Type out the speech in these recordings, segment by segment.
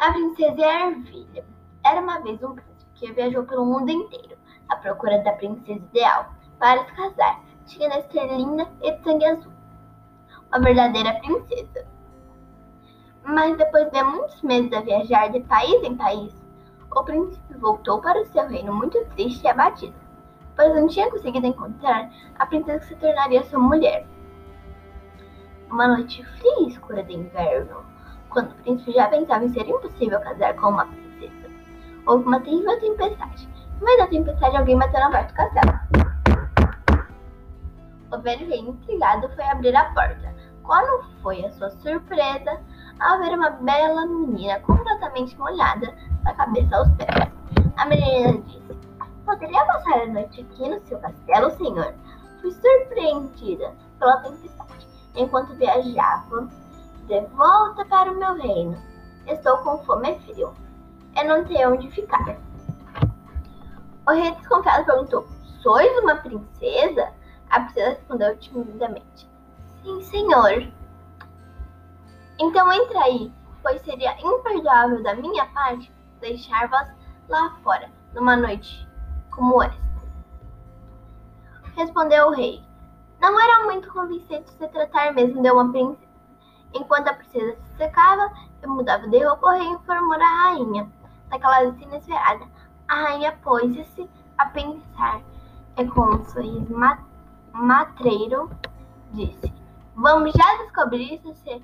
A princesa e a ervilha. Era uma vez um príncipe que viajou pelo mundo inteiro à procura da princesa ideal para se casar. Tinha de ser linda e de sangue azul. Uma verdadeira princesa. Mas depois de muitos meses a viajar de país em país, o príncipe voltou para o seu reino muito triste e abatido, pois não tinha conseguido encontrar a princesa que se tornaria sua mulher. Uma noite fria e escura de inverno, quando o príncipe já pensava em ser impossível casar com uma princesa. Houve uma terrível tempestade. No meio da tempestade, alguém bateu na porta do castelo. O velho rei, intrigado, foi abrir a porta. Quando foi a sua surpresa ao ver uma bela menina completamente molhada da cabeça aos pés. A menina disse: Poderia passar a noite aqui no seu castelo, senhor? Fui surpreendida pela tempestade enquanto viajava volta para o meu reino. Estou com fome e frio. Eu não tenho onde ficar. O rei desconfiado perguntou: Sois uma princesa? A princesa respondeu timidamente: Sim, senhor. Então entra aí, pois seria imperdoável da minha parte deixar-vos lá fora numa noite como esta. Respondeu o rei: Não era muito convincente se tratar mesmo de uma princesa. Enquanto a princesa se secava e mudava de roupa, o rei informou a rainha daquela vista inesperada. A rainha pôs-se a pensar e com um sorriso matreiro disse: Vamos já descobrir se se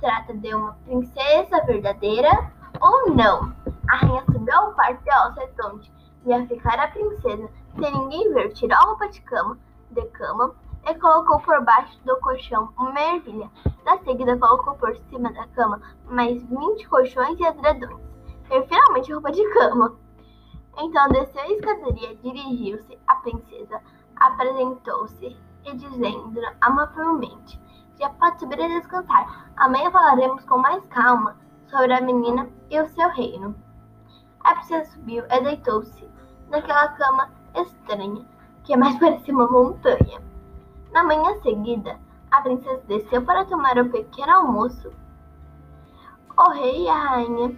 trata de uma princesa verdadeira ou não. A rainha subiu ao quarto de Alcetonte e ia ficar a princesa sem ninguém ver. Tirou a roupa de cama, de cama e colocou por baixo do colchão uma ervilha. Na seguida, colocou por cima da cama mais vinte colchões e edredões, e finalmente roupa de cama. Então desceu a escadaria, dirigiu-se à princesa, apresentou-se e dizendo amavelmente: Já pode subir e descansar. Amanhã falaremos com mais calma sobre a menina e o seu reino. A princesa subiu e deitou-se naquela cama estranha, que mais parecia uma montanha. Na manhã seguida, a princesa desceu para tomar o pequeno almoço. O rei e a rainha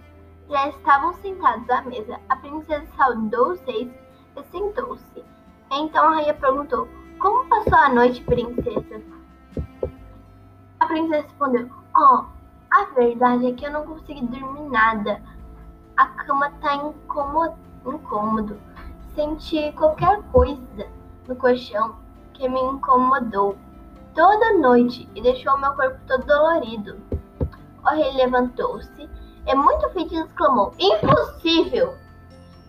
já estavam sentados à mesa. A princesa saudou os reis e sentou-se. Então a rainha perguntou: Como passou a noite, princesa? A princesa respondeu: Oh, a verdade é que eu não consegui dormir nada. A cama tá incômodo. incômodo. Senti qualquer coisa no colchão que me incomodou toda noite e deixou meu corpo todo dolorido. O rei levantou-se e, muito feliz, exclamou: Impossível!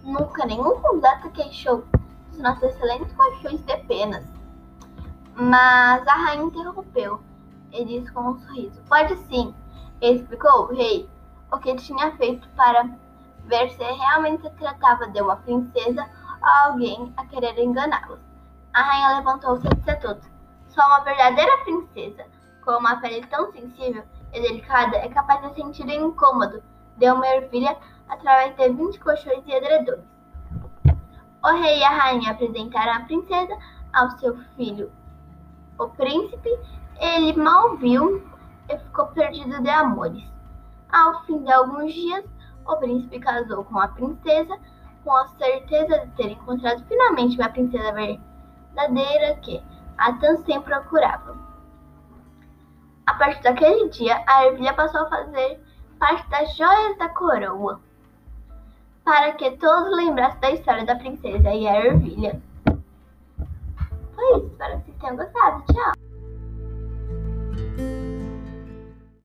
Nunca nenhum convidado queixou dos nossos excelentes colchões de penas. Mas a rainha interrompeu e disse com um sorriso: Pode sim, explicou o rei o que tinha feito para ver se realmente se tratava de uma princesa ou alguém a querer enganá-los. A rainha levantou-se e todos: Só uma verdadeira princesa, com uma pele tão sensível e delicada, é capaz de sentir o incômodo de uma ervilha através de vinte colchões e edredões. O rei e a rainha apresentaram a princesa ao seu filho, o príncipe. Ele mal viu e ficou perdido de amores. Ao fim de alguns dias, o príncipe casou com a princesa, com a certeza de ter encontrado finalmente uma princesa verdadeira que a tanto procurava. A partir daquele dia, a ervilha passou a fazer parte das joias da coroa, para que todos lembrassem da história da princesa e a ervilha. Foi isso, espero que vocês tenham gostado. Tchau!